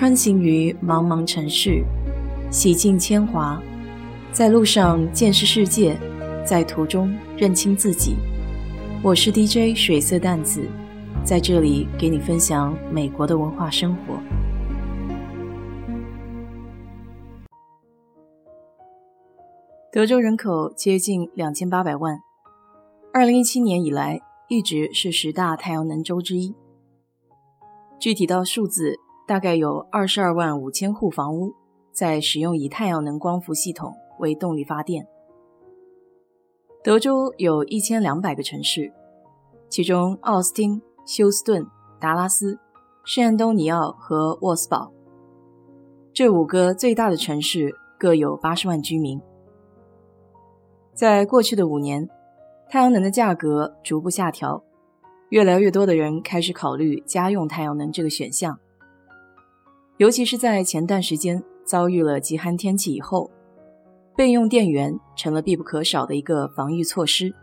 穿行于茫茫城市，洗尽铅华，在路上见识世界，在途中认清自己。我是 DJ 水色淡子，在这里给你分享美国的文化生活。德州人口接近两千八百万，二零一七年以来一直是十大太阳能州之一。具体到数字。大概有二十二万五千户房屋在使用以太阳能光伏系统为动力发电。德州有一千两百个城市，其中奥斯汀、休斯顿、达拉斯、圣安东尼奥和沃斯堡这五个最大的城市各有八十万居民。在过去的五年，太阳能的价格逐步下调，越来越多的人开始考虑家用太阳能这个选项。尤其是在前段时间遭遇了极寒天气以后，备用电源成了必不可少的一个防御措施。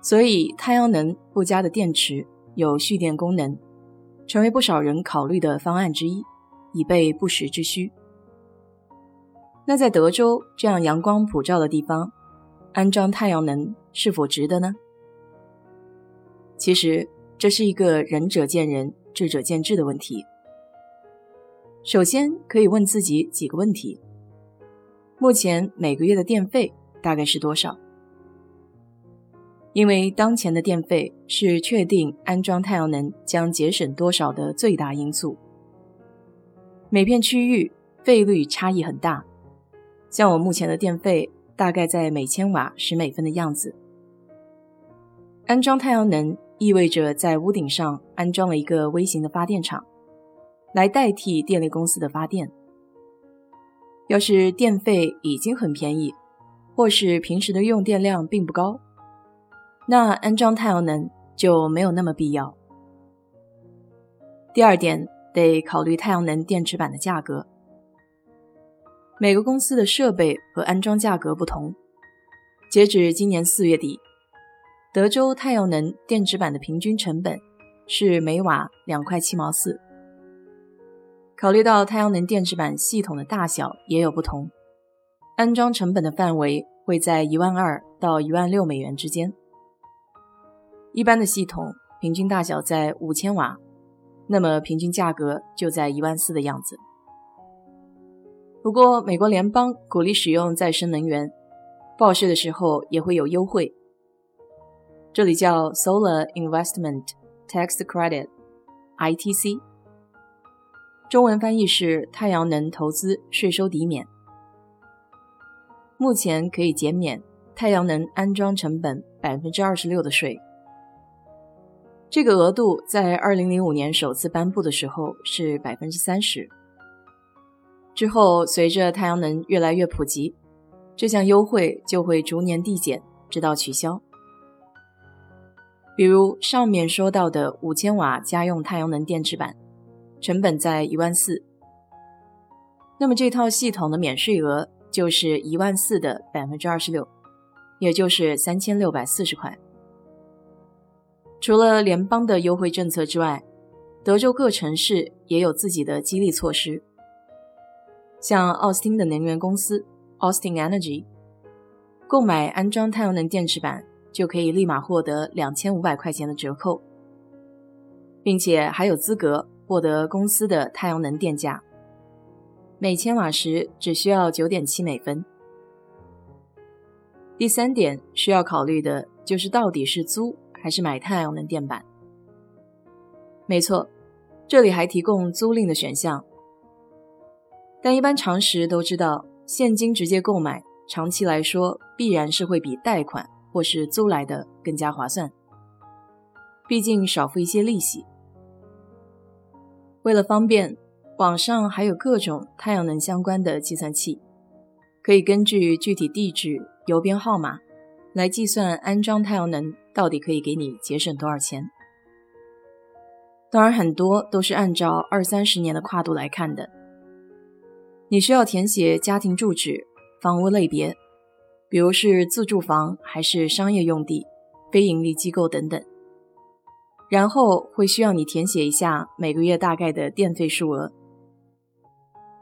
所以，太阳能附加的电池有蓄电功能，成为不少人考虑的方案之一，以备不时之需。那在德州这样阳光普照的地方，安装太阳能是否值得呢？其实，这是一个仁者见仁，智者见智的问题。首先可以问自己几个问题：目前每个月的电费大概是多少？因为当前的电费是确定安装太阳能将节省多少的最大因素。每片区域费率差异很大，像我目前的电费大概在每千瓦十美分的样子。安装太阳能意味着在屋顶上安装了一个微型的发电厂。来代替电力公司的发电。要是电费已经很便宜，或是平时的用电量并不高，那安装太阳能就没有那么必要。第二点，得考虑太阳能电池板的价格。每个公司的设备和安装价格不同。截止今年四月底，德州太阳能电池板的平均成本是每瓦两块七毛四。考虑到太阳能电池板系统的大小也有不同，安装成本的范围会在一万二到一万六美元之间。一般的系统平均大小在五千瓦，那么平均价格就在一万四的样子。不过，美国联邦鼓励使用再生能源，报税的时候也会有优惠，这里叫 Solar Investment Tax Credit（ITC）。中文翻译是太阳能投资税收抵免，目前可以减免太阳能安装成本百分之二十六的税。这个额度在二零零五年首次颁布的时候是百分之三十，之后随着太阳能越来越普及，这项优惠就会逐年递减，直到取消。比如上面说到的五千瓦家用太阳能电池板。成本在一万四，那么这套系统的免税额就是一万四的百分之二十六，也就是三千六百四十块。除了联邦的优惠政策之外，德州各城市也有自己的激励措施。像奥斯汀的能源公司 Austin Energy，购买安装太阳能电池板就可以立马获得两千五百块钱的折扣，并且还有资格。获得公司的太阳能电价，每千瓦时只需要九点七美分。第三点需要考虑的就是到底是租还是买太阳能电板。没错，这里还提供租赁的选项，但一般常识都知道，现金直接购买，长期来说必然是会比贷款或是租来的更加划算，毕竟少付一些利息。为了方便，网上还有各种太阳能相关的计算器，可以根据具体地址、邮编号码来计算安装太阳能到底可以给你节省多少钱。当然，很多都是按照二三十年的跨度来看的。你需要填写家庭住址、房屋类别，比如是自住房还是商业用地、非盈利机构等等。然后会需要你填写一下每个月大概的电费数额。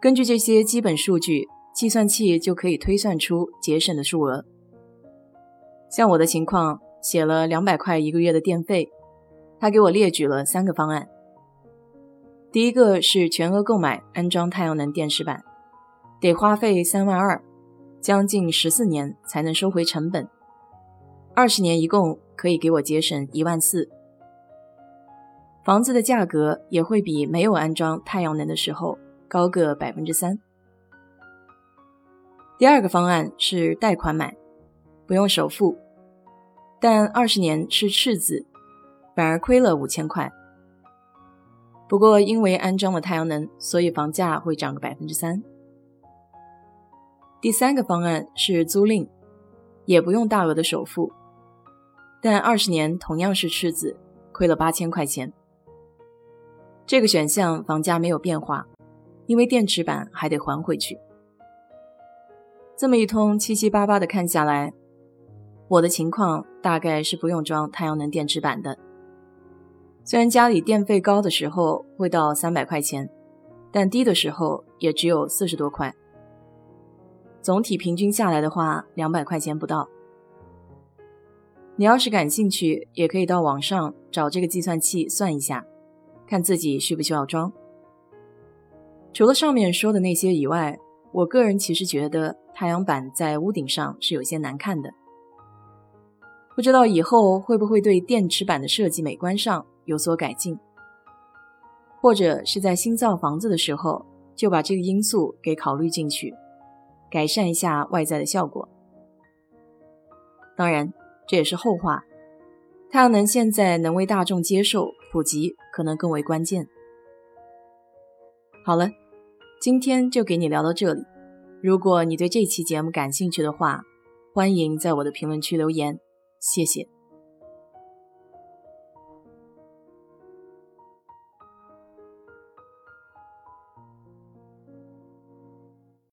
根据这些基本数据，计算器就可以推算出节省的数额。像我的情况，写了两百块一个月的电费，他给我列举了三个方案。第一个是全额购买安装太阳能电池板，得花费三万二，将近十四年才能收回成本，二十年一共可以给我节省一万四。房子的价格也会比没有安装太阳能的时候高个百分之三。第二个方案是贷款买，不用首付，但二十年是赤字，反而亏了五千块。不过，因为安装了太阳能，所以房价会涨个百分之三。第三个方案是租赁，也不用大额的首付，但二十年同样是赤字，亏了八千块钱。这个选项房价没有变化，因为电池板还得还回去。这么一通七七八八的看下来，我的情况大概是不用装太阳能电池板的。虽然家里电费高的时候会到三百块钱，但低的时候也只有四十多块。总体平均下来的话，两百块钱不到。你要是感兴趣，也可以到网上找这个计算器算一下，看自己需不需要装。除了上面说的那些以外，我个人其实觉得太阳板在屋顶上是有些难看的。不知道以后会不会对电池板的设计美观上。有所改进，或者是在新造房子的时候就把这个因素给考虑进去，改善一下外在的效果。当然，这也是后话。太阳能现在能为大众接受普及，可能更为关键。好了，今天就给你聊到这里。如果你对这期节目感兴趣的话，欢迎在我的评论区留言，谢谢。